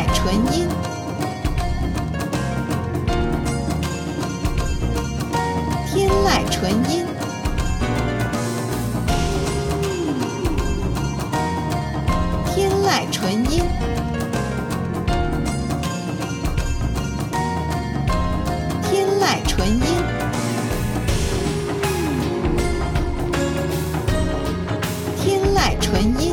天籁纯音，天籁纯音，天籁纯音，天籁纯音。天籁纯音，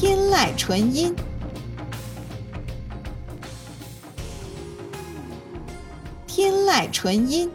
天籁纯音，天籁纯音。